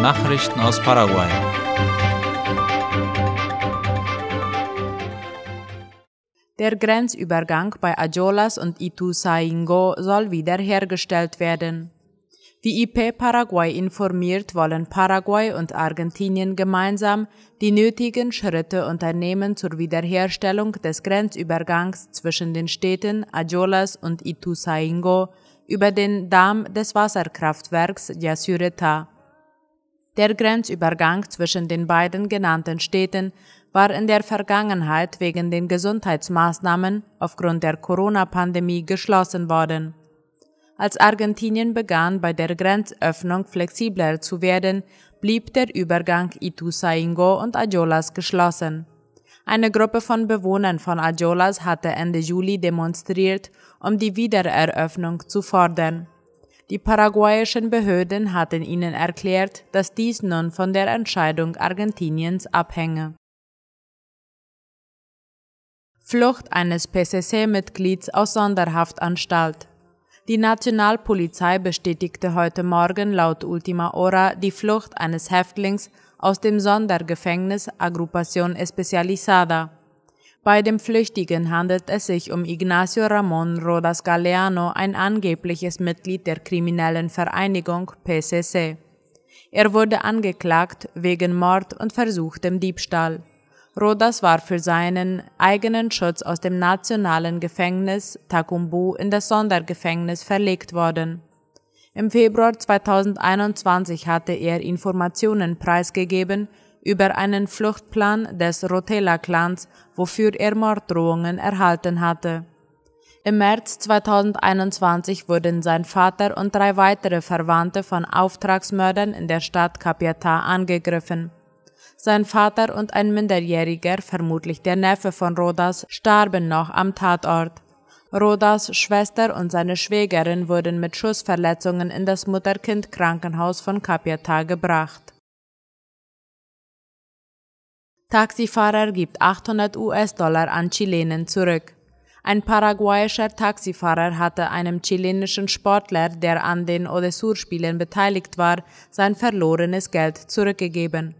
Nachrichten aus Paraguay. Der Grenzübergang bei Ajolas und Ituzaingo soll wiederhergestellt werden. Wie IP Paraguay informiert, wollen Paraguay und Argentinien gemeinsam die nötigen Schritte unternehmen zur Wiederherstellung des Grenzübergangs zwischen den Städten Ajolas und Ituzaingo über den Damm des Wasserkraftwerks Yasureta. Der Grenzübergang zwischen den beiden genannten Städten war in der Vergangenheit wegen den Gesundheitsmaßnahmen aufgrund der Corona-Pandemie geschlossen worden. Als Argentinien begann, bei der Grenzöffnung flexibler zu werden, blieb der Übergang Ituzaingo und Ajolas geschlossen. Eine Gruppe von Bewohnern von Ajolas hatte Ende Juli demonstriert, um die Wiedereröffnung zu fordern. Die paraguayischen Behörden hatten ihnen erklärt, dass dies nun von der Entscheidung Argentiniens abhänge. Flucht eines PCC-Mitglieds aus Sonderhaftanstalt. Die Nationalpolizei bestätigte heute Morgen laut Ultima Hora die Flucht eines Häftlings aus dem Sondergefängnis Agrupación Especializada. Bei dem Flüchtigen handelt es sich um Ignacio Ramón Rodas Galeano, ein angebliches Mitglied der kriminellen Vereinigung PCC. Er wurde angeklagt wegen Mord und versuchtem Diebstahl. Rodas war für seinen eigenen Schutz aus dem nationalen Gefängnis Takumbu in das Sondergefängnis verlegt worden. Im Februar 2021 hatte er Informationen preisgegeben über einen Fluchtplan des Rotela-Clans, wofür er Morddrohungen erhalten hatte. Im März 2021 wurden sein Vater und drei weitere Verwandte von Auftragsmördern in der Stadt Capiatá angegriffen. Sein Vater und ein Minderjähriger, vermutlich der Neffe von Rodas, starben noch am Tatort. Rodas Schwester und seine Schwägerin wurden mit Schussverletzungen in das Mutter-Kind-Krankenhaus von Capiatá gebracht. Taxifahrer gibt 800 US-Dollar an Chilenen zurück. Ein paraguayischer Taxifahrer hatte einem chilenischen Sportler, der an den Odessur-Spielen beteiligt war, sein verlorenes Geld zurückgegeben.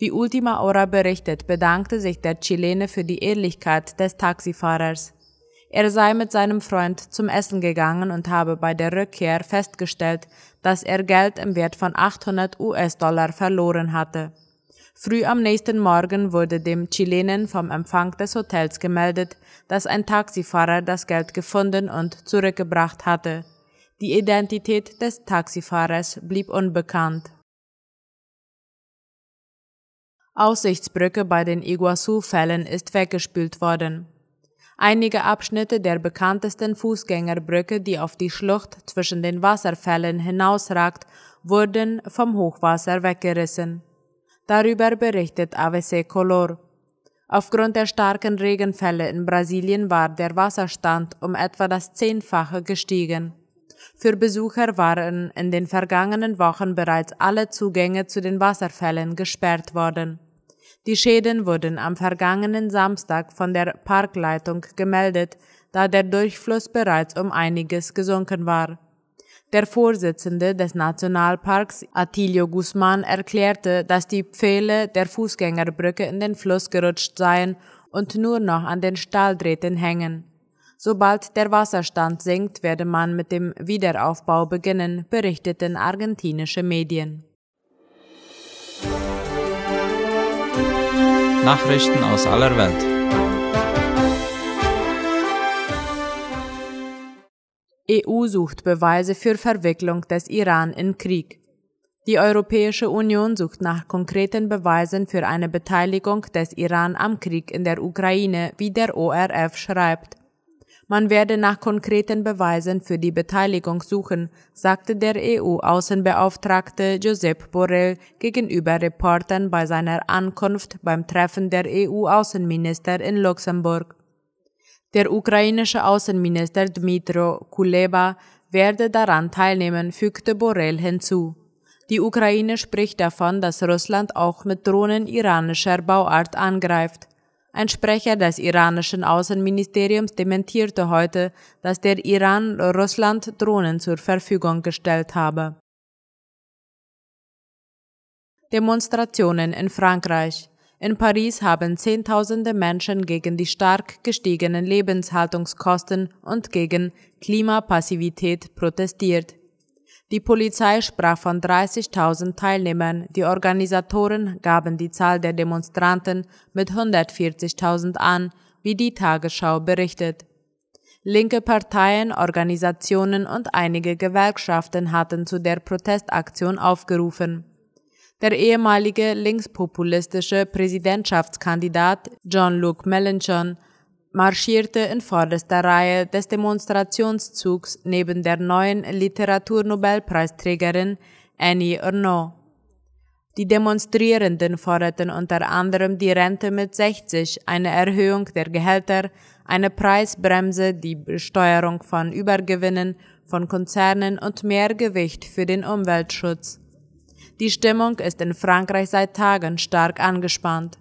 Wie Ultima Hora berichtet, bedankte sich der Chilene für die Ehrlichkeit des Taxifahrers. Er sei mit seinem Freund zum Essen gegangen und habe bei der Rückkehr festgestellt, dass er Geld im Wert von 800 US-Dollar verloren hatte. Früh am nächsten Morgen wurde dem Chilenen vom Empfang des Hotels gemeldet, dass ein Taxifahrer das Geld gefunden und zurückgebracht hatte. Die Identität des Taxifahrers blieb unbekannt. Aussichtsbrücke bei den Iguazu-Fällen ist weggespült worden. Einige Abschnitte der bekanntesten Fußgängerbrücke, die auf die Schlucht zwischen den Wasserfällen hinausragt, wurden vom Hochwasser weggerissen. Darüber berichtet AVC Color. Aufgrund der starken Regenfälle in Brasilien war der Wasserstand um etwa das Zehnfache gestiegen. Für Besucher waren in den vergangenen Wochen bereits alle Zugänge zu den Wasserfällen gesperrt worden. Die Schäden wurden am vergangenen Samstag von der Parkleitung gemeldet, da der Durchfluss bereits um einiges gesunken war. Der Vorsitzende des Nationalparks, Attilio Guzman, erklärte, dass die Pfähle der Fußgängerbrücke in den Fluss gerutscht seien und nur noch an den Stahldrähten hängen. Sobald der Wasserstand sinkt, werde man mit dem Wiederaufbau beginnen, berichteten argentinische Medien. Nachrichten aus aller Welt. EU sucht Beweise für Verwicklung des Iran in Krieg. Die Europäische Union sucht nach konkreten Beweisen für eine Beteiligung des Iran am Krieg in der Ukraine, wie der ORF schreibt. Man werde nach konkreten Beweisen für die Beteiligung suchen, sagte der EU-Außenbeauftragte Josep Borrell gegenüber Reportern bei seiner Ankunft beim Treffen der EU-Außenminister in Luxemburg. Der ukrainische Außenminister Dmytro Kuleba werde daran teilnehmen, fügte Borrell hinzu. Die Ukraine spricht davon, dass Russland auch mit Drohnen iranischer Bauart angreift. Ein Sprecher des iranischen Außenministeriums dementierte heute, dass der Iran Russland Drohnen zur Verfügung gestellt habe Demonstrationen in Frankreich. In Paris haben Zehntausende Menschen gegen die stark gestiegenen Lebenshaltungskosten und gegen Klimapassivität protestiert. Die Polizei sprach von 30.000 Teilnehmern, die Organisatoren gaben die Zahl der Demonstranten mit 140.000 an, wie die Tagesschau berichtet. Linke Parteien, Organisationen und einige Gewerkschaften hatten zu der Protestaktion aufgerufen. Der ehemalige linkspopulistische Präsidentschaftskandidat Jean-Luc Mélenchon marschierte in vorderster Reihe des Demonstrationszugs neben der neuen Literaturnobelpreisträgerin Annie Ernaux. Die Demonstrierenden forderten unter anderem die Rente mit 60, eine Erhöhung der Gehälter, eine Preisbremse, die Besteuerung von Übergewinnen von Konzernen und mehr Gewicht für den Umweltschutz. Die Stimmung ist in Frankreich seit Tagen stark angespannt.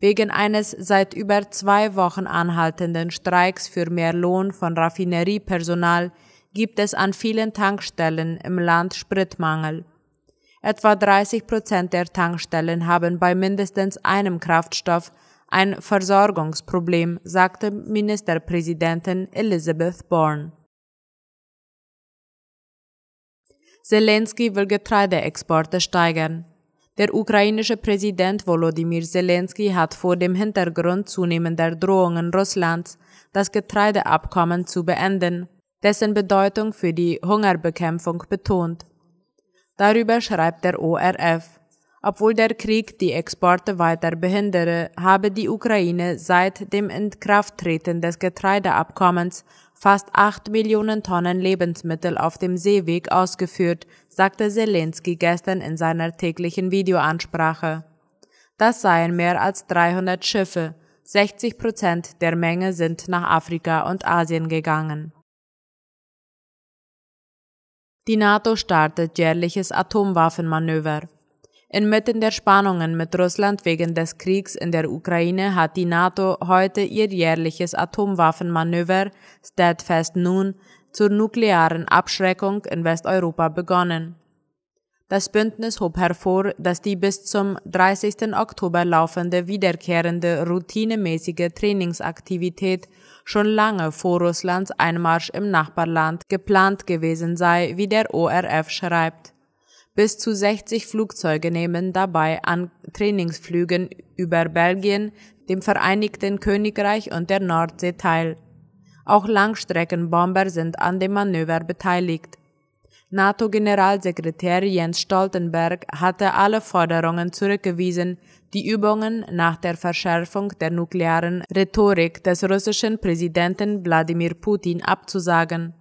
Wegen eines seit über zwei Wochen anhaltenden Streiks für mehr Lohn von Raffineriepersonal gibt es an vielen Tankstellen im Land Spritmangel. Etwa 30 Prozent der Tankstellen haben bei mindestens einem Kraftstoff ein Versorgungsproblem, sagte Ministerpräsidentin Elizabeth Bourne. Zelensky will Getreideexporte steigern. Der ukrainische Präsident Volodymyr Zelensky hat vor dem Hintergrund zunehmender Drohungen Russlands, das Getreideabkommen zu beenden, dessen Bedeutung für die Hungerbekämpfung betont. Darüber schreibt der ORF. Obwohl der Krieg die Exporte weiter behindere, habe die Ukraine seit dem Inkrafttreten des Getreideabkommens fast acht Millionen Tonnen Lebensmittel auf dem Seeweg ausgeführt, sagte Zelensky gestern in seiner täglichen Videoansprache. Das seien mehr als 300 Schiffe, 60 Prozent der Menge sind nach Afrika und Asien gegangen. Die NATO startet jährliches Atomwaffenmanöver. Inmitten der Spannungen mit Russland wegen des Kriegs in der Ukraine hat die NATO heute ihr jährliches Atomwaffenmanöver Steadfast Nun zur nuklearen Abschreckung in Westeuropa begonnen. Das Bündnis hob hervor, dass die bis zum 30. Oktober laufende wiederkehrende routinemäßige Trainingsaktivität schon lange vor Russlands Einmarsch im Nachbarland geplant gewesen sei, wie der ORF schreibt. Bis zu 60 Flugzeuge nehmen dabei an Trainingsflügen über Belgien, dem Vereinigten Königreich und der Nordsee teil. Auch Langstreckenbomber sind an dem Manöver beteiligt. NATO-Generalsekretär Jens Stoltenberg hatte alle Forderungen zurückgewiesen, die Übungen nach der Verschärfung der nuklearen Rhetorik des russischen Präsidenten Wladimir Putin abzusagen.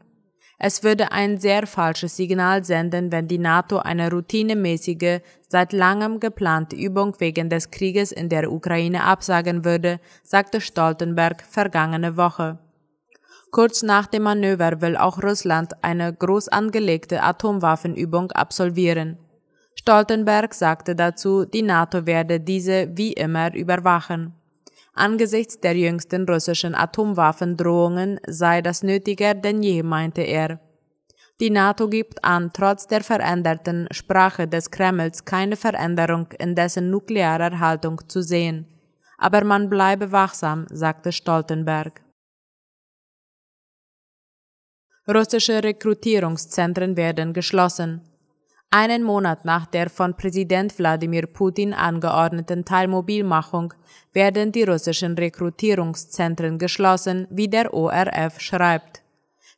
Es würde ein sehr falsches Signal senden, wenn die NATO eine routinemäßige, seit langem geplante Übung wegen des Krieges in der Ukraine absagen würde, sagte Stoltenberg vergangene Woche. Kurz nach dem Manöver will auch Russland eine groß angelegte Atomwaffenübung absolvieren. Stoltenberg sagte dazu, die NATO werde diese wie immer überwachen. Angesichts der jüngsten russischen Atomwaffendrohungen sei das nötiger denn je, meinte er. Die NATO gibt an, trotz der veränderten Sprache des Kremls keine Veränderung in dessen nuklearer Haltung zu sehen. Aber man bleibe wachsam, sagte Stoltenberg. Russische Rekrutierungszentren werden geschlossen. Einen Monat nach der von Präsident Wladimir Putin angeordneten Teilmobilmachung werden die russischen Rekrutierungszentren geschlossen, wie der ORF schreibt.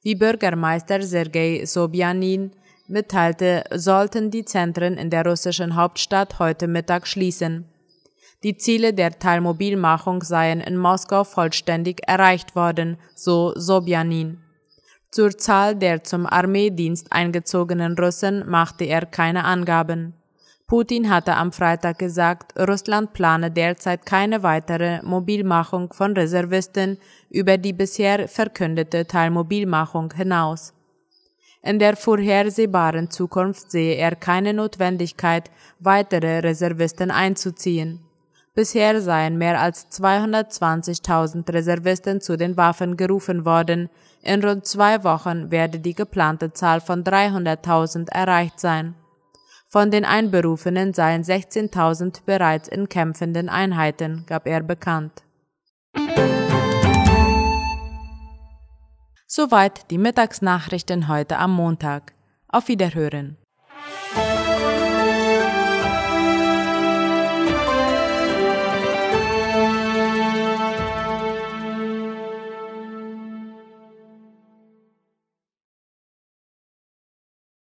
Wie Bürgermeister Sergei Sobjanin mitteilte, sollten die Zentren in der russischen Hauptstadt heute Mittag schließen. Die Ziele der Teilmobilmachung seien in Moskau vollständig erreicht worden, so Sobjanin. Zur Zahl der zum Armeedienst eingezogenen Russen machte er keine Angaben. Putin hatte am Freitag gesagt, Russland plane derzeit keine weitere Mobilmachung von Reservisten über die bisher verkündete Teilmobilmachung hinaus. In der vorhersehbaren Zukunft sehe er keine Notwendigkeit, weitere Reservisten einzuziehen. Bisher seien mehr als 220.000 Reservisten zu den Waffen gerufen worden. In rund zwei Wochen werde die geplante Zahl von 300.000 erreicht sein. Von den Einberufenen seien 16.000 bereits in kämpfenden Einheiten, gab er bekannt. Soweit die Mittagsnachrichten heute am Montag. Auf Wiederhören.